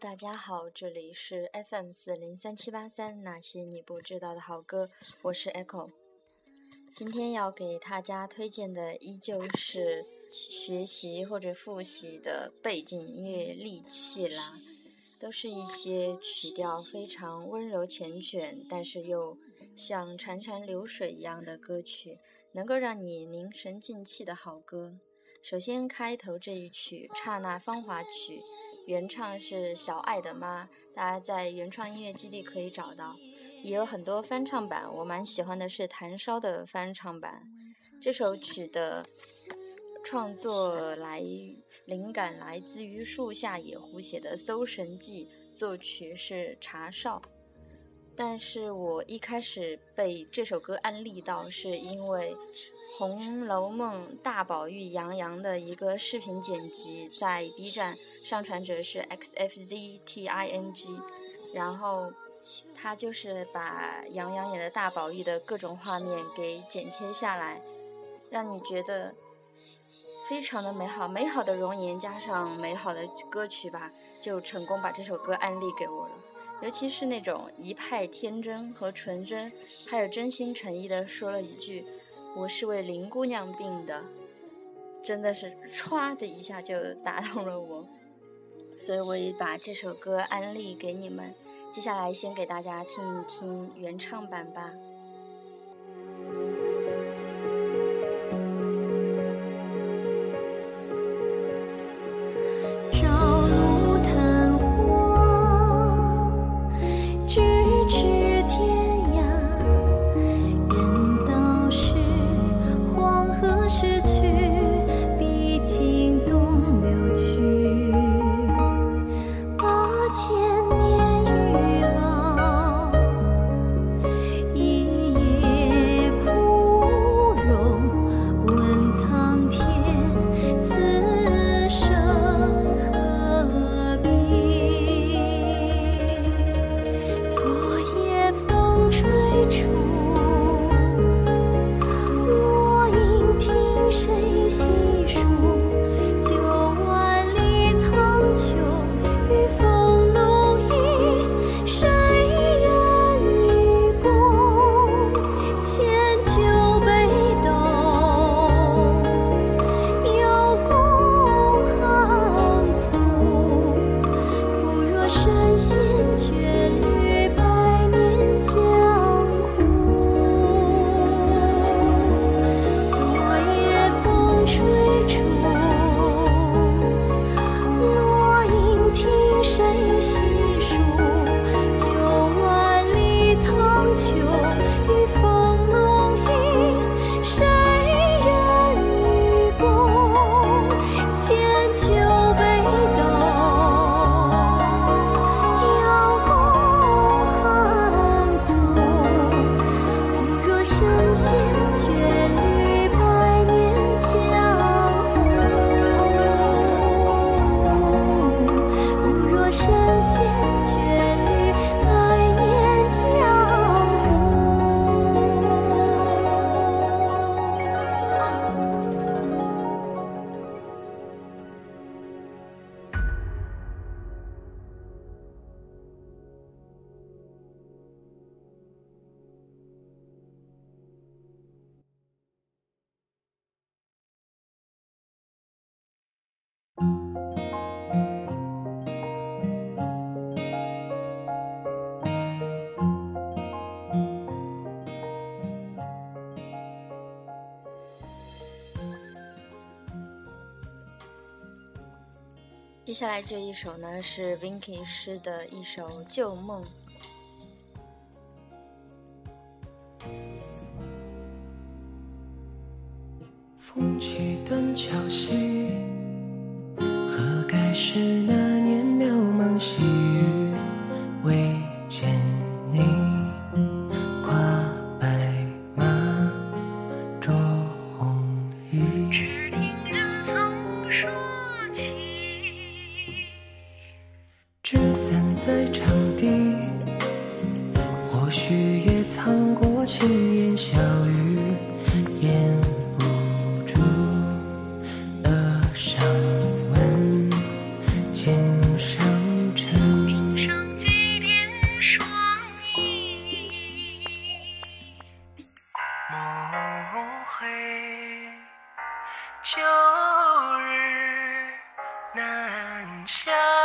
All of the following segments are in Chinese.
大家好，这里是 FM 四零三七八三，那些你不知道的好歌，我是 Echo。今天要给大家推荐的依旧是学习或者复习的背景音乐利器啦，都是一些曲调非常温柔缱绻，但是又像潺潺流水一样的歌曲，能够让你凝神静气的好歌。首先开头这一曲《刹那芳华曲》，原唱是小爱的妈，大家在原创音乐基地可以找到。也有很多翻唱版，我蛮喜欢的是谭烧的翻唱版。这首曲的创作来灵感来自于树下野狐写的《搜神记》，作曲是查少。但是我一开始被这首歌安利到，是因为《红楼梦》大宝玉杨洋的一个视频剪辑，在 B 站上传者是 xfzting，然后。他就是把杨洋演的大宝玉的各种画面给剪切下来，让你觉得非常的美好，美好的容颜加上美好的歌曲吧，就成功把这首歌安利给我了。尤其是那种一派天真和纯真，还有真心诚意的说了一句“我是为林姑娘病的”，真的是歘的一下就打动了我，所以我也把这首歌安利给你们。接下来，先给大家听一听原唱版吧。接下来这一首呢，是 Vinky 诗的一首旧梦。风起断桥西，何该是难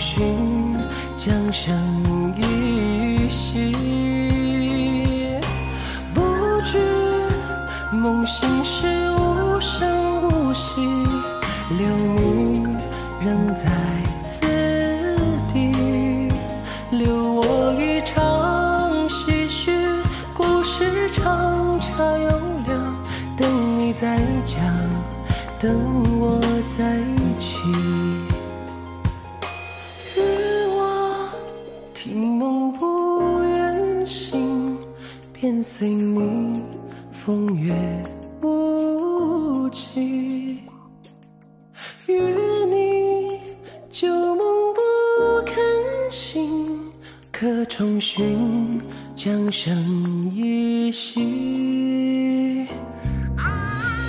寻江生依稀。不知梦醒时无声无息，留你仍在此地，留我一场唏嘘。故事长茶又凉，等你再讲，等随你风月无期。与你旧梦不肯醒，可重寻江声依稀。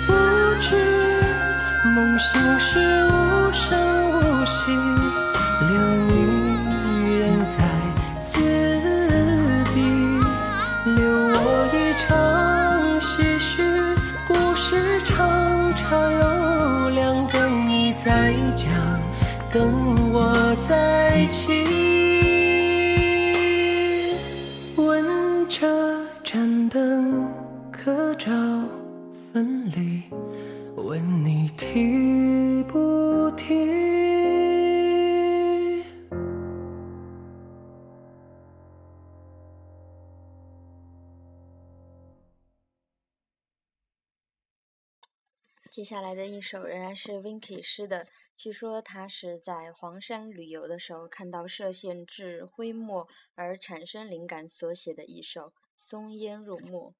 不知梦醒时无声无息，留接下来的一首仍然是 Vicky 诗的，据说他是在黄山旅游的时候看到歙县至灰墨而产生灵感所写的一首《松烟入墨》。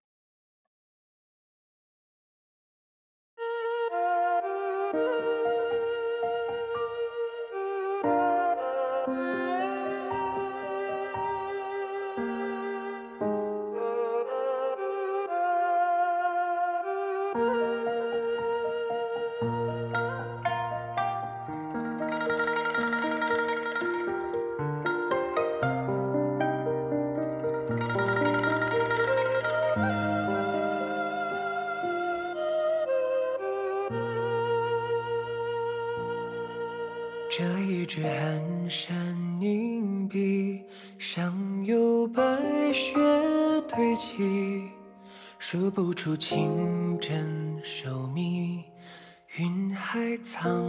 云海苍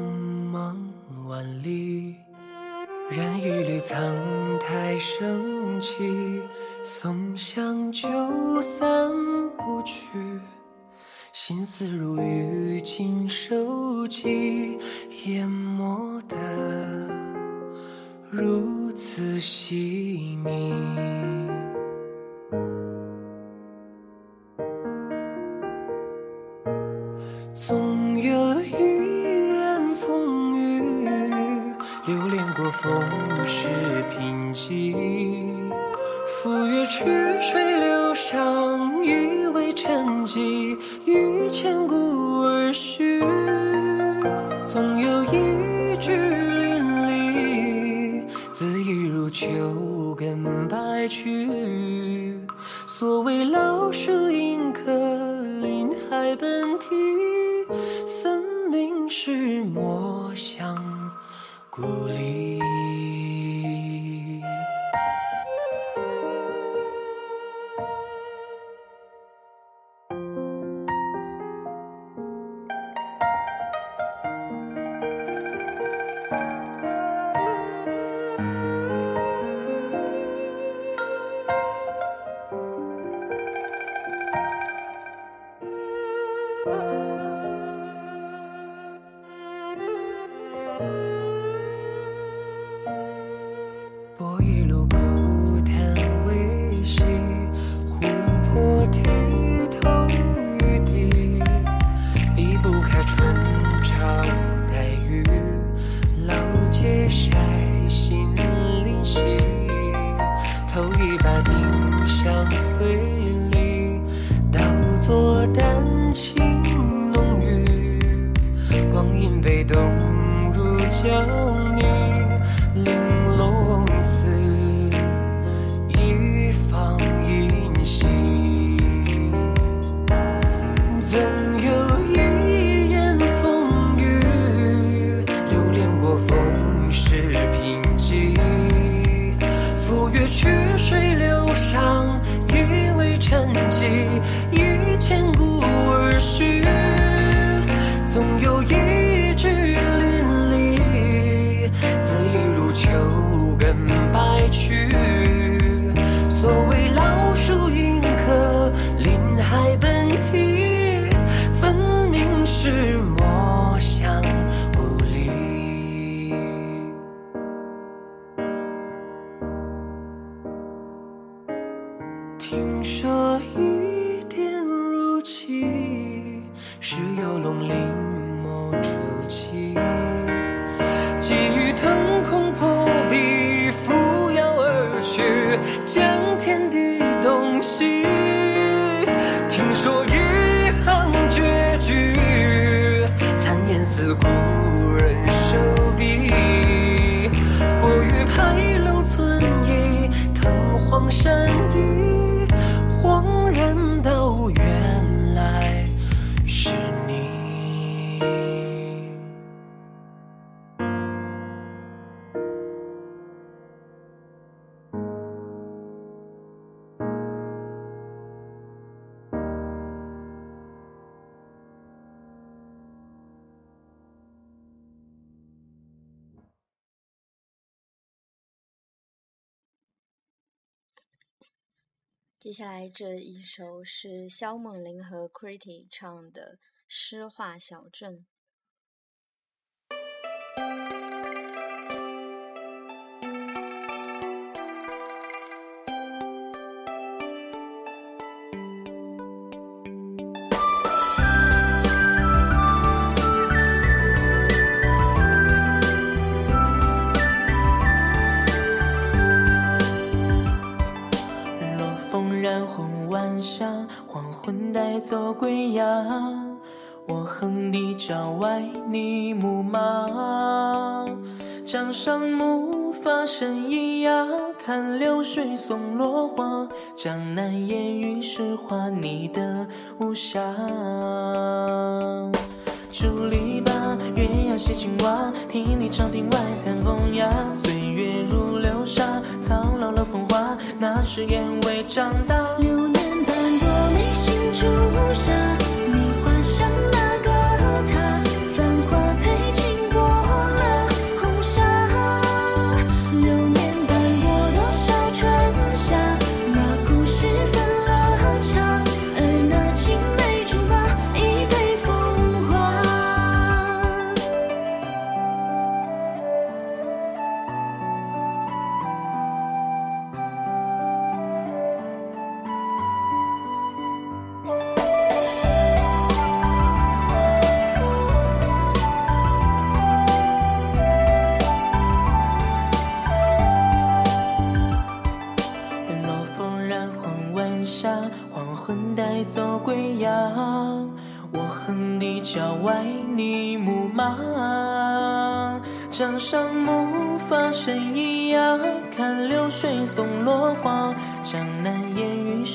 茫万里，染一缕苍苔升起，松香就散不去。心思如雨尽收集，淹没得如此细腻。贫瘠。赴约曲水流觞，以为沉寂，于千古而序。总有一纸淋漓，恣意如秋根白去。所谓老树香接下来这一首是肖梦玲和 Critty 唱的《诗画小镇》。我横笛郊外，你牧马；江上木筏声咿呀，看流水送落花。江南烟雨诗画，你的无暇。竹篱笆，鸳鸯戏青蛙，听你长亭外弹风雅。岁月如流沙，苍老了风华，那时眼未长大。流年斑驳眉心朱砂，你花香。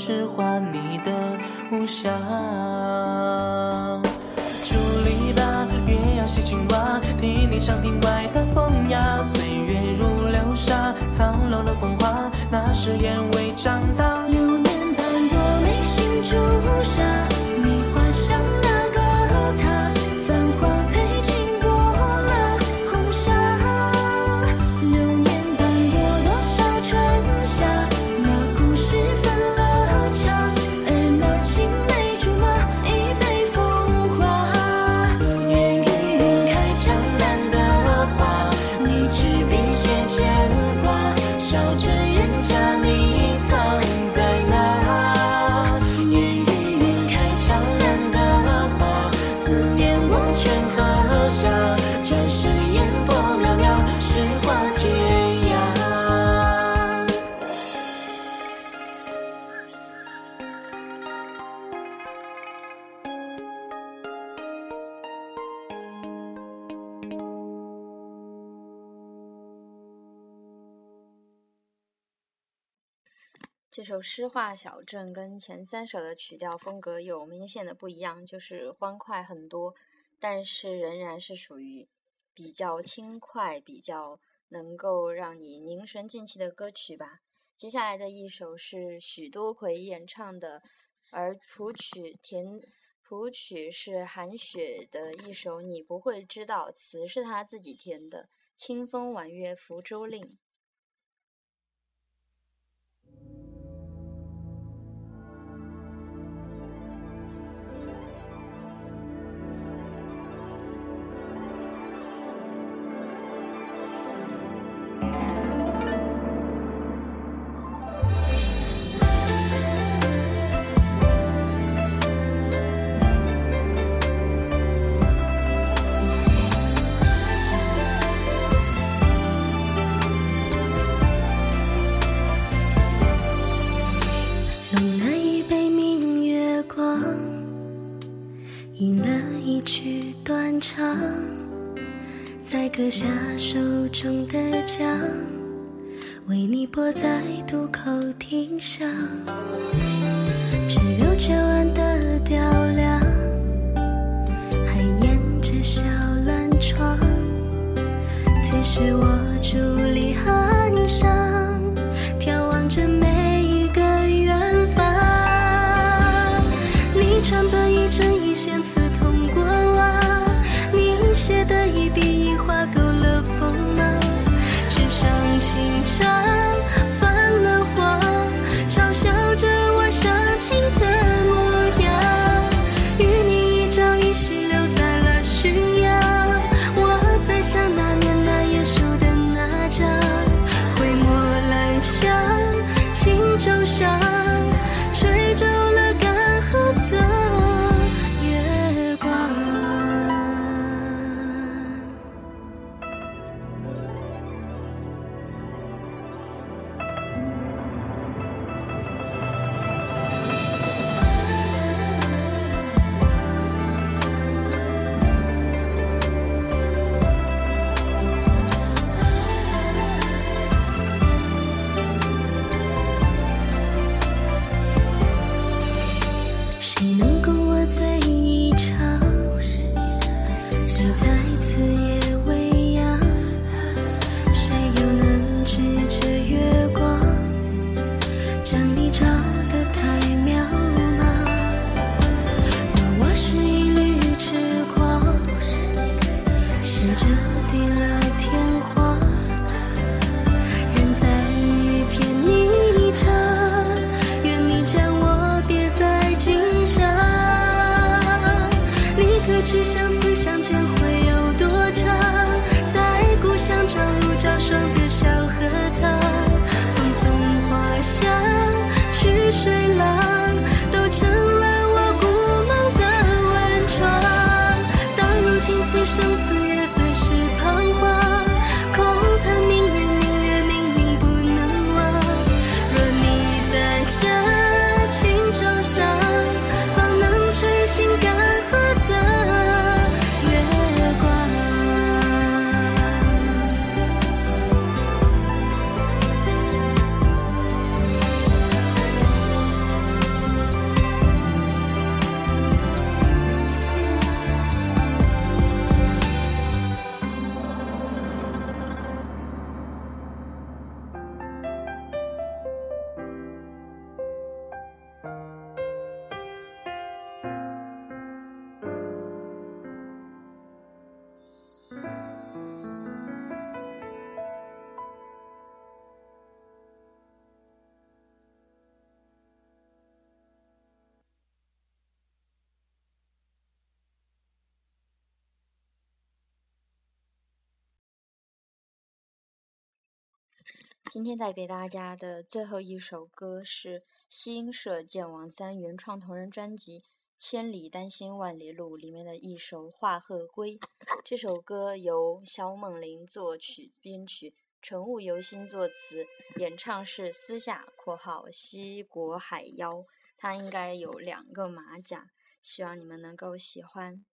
是画你的无瑕。这首《诗画小镇》跟前三首的曲调风格有明显的不一样，就是欢快很多，但是仍然是属于比较轻快、比较能够让你凝神静气的歌曲吧。接下来的一首是许多奎演唱的，而谱曲填谱曲是韩雪的一首《你不会知道》，词是她自己填的，《清风婉约福州令》。割下手中的桨，为你泊在渡口亭上。只留这晚的雕梁，还沿着小蓝窗。此时我伫立岸上，今天带给大家的最后一首歌是西音社剑王三原创同人专辑《千里丹心万里路》里面的一首《画鹤归》。这首歌由肖梦麟作曲编曲，陈雾由心作词，演唱是私下（括号西国海妖）。他应该有两个马甲，希望你们能够喜欢。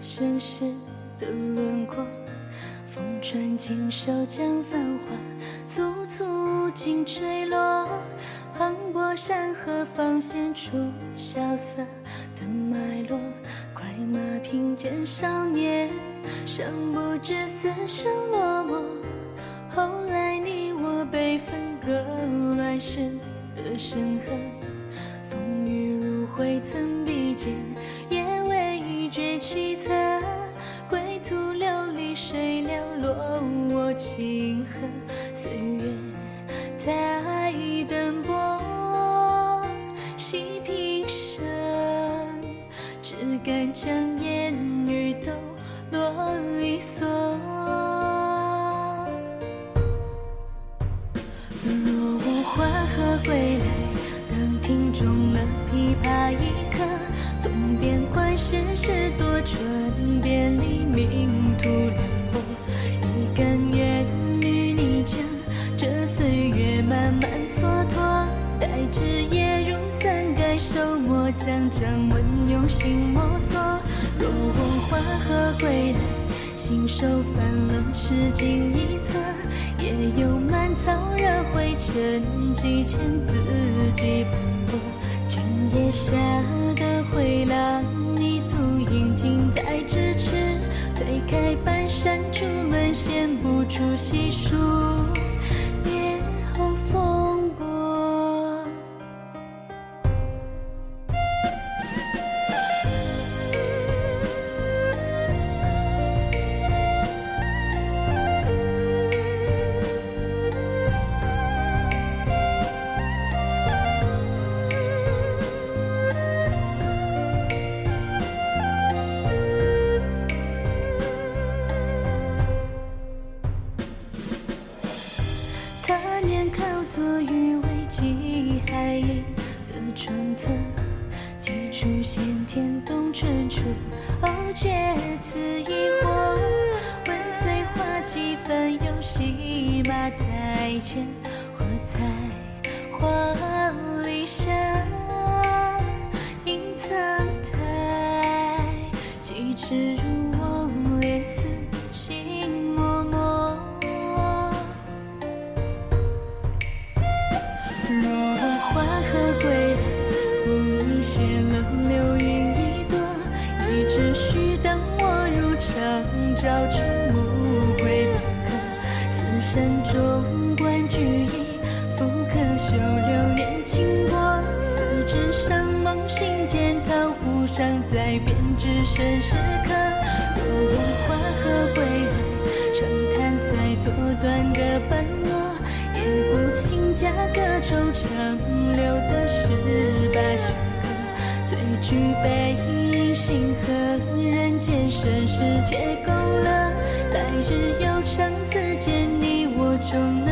盛世的轮廓，风穿锦绣将繁华簇簇尽坠落。磅礴山河方显出萧瑟的脉络，快马平肩少年，尚不知死生落寞。后来你我被分隔，乱世的深刻。归来，当听中了琵琶一刻，纵边观世事多转变，黎明途凉薄。一甘愿与你将这岁月慢慢蹉跎，待枝叶如伞盖手墨，将掌纹用心摸索。若无花鹤归来，信手翻了诗经一册，也有满草惹灰尘，几千自己奔波。今夜下的回廊，你足印近在咫尺。推开半扇竹门，显不出细数无意泄了流云一朵。一只须当我入长照出暮归片刻。四山中观菊意，复可修流年经过。四指上梦心间，桃湖上在编织生时刻。若无花鹤归来，长叹才作断个半落。夜顾亲家隔惆怅，留的十八相举杯饮星河，人间盛世皆勾勒。来日悠长，此间你我终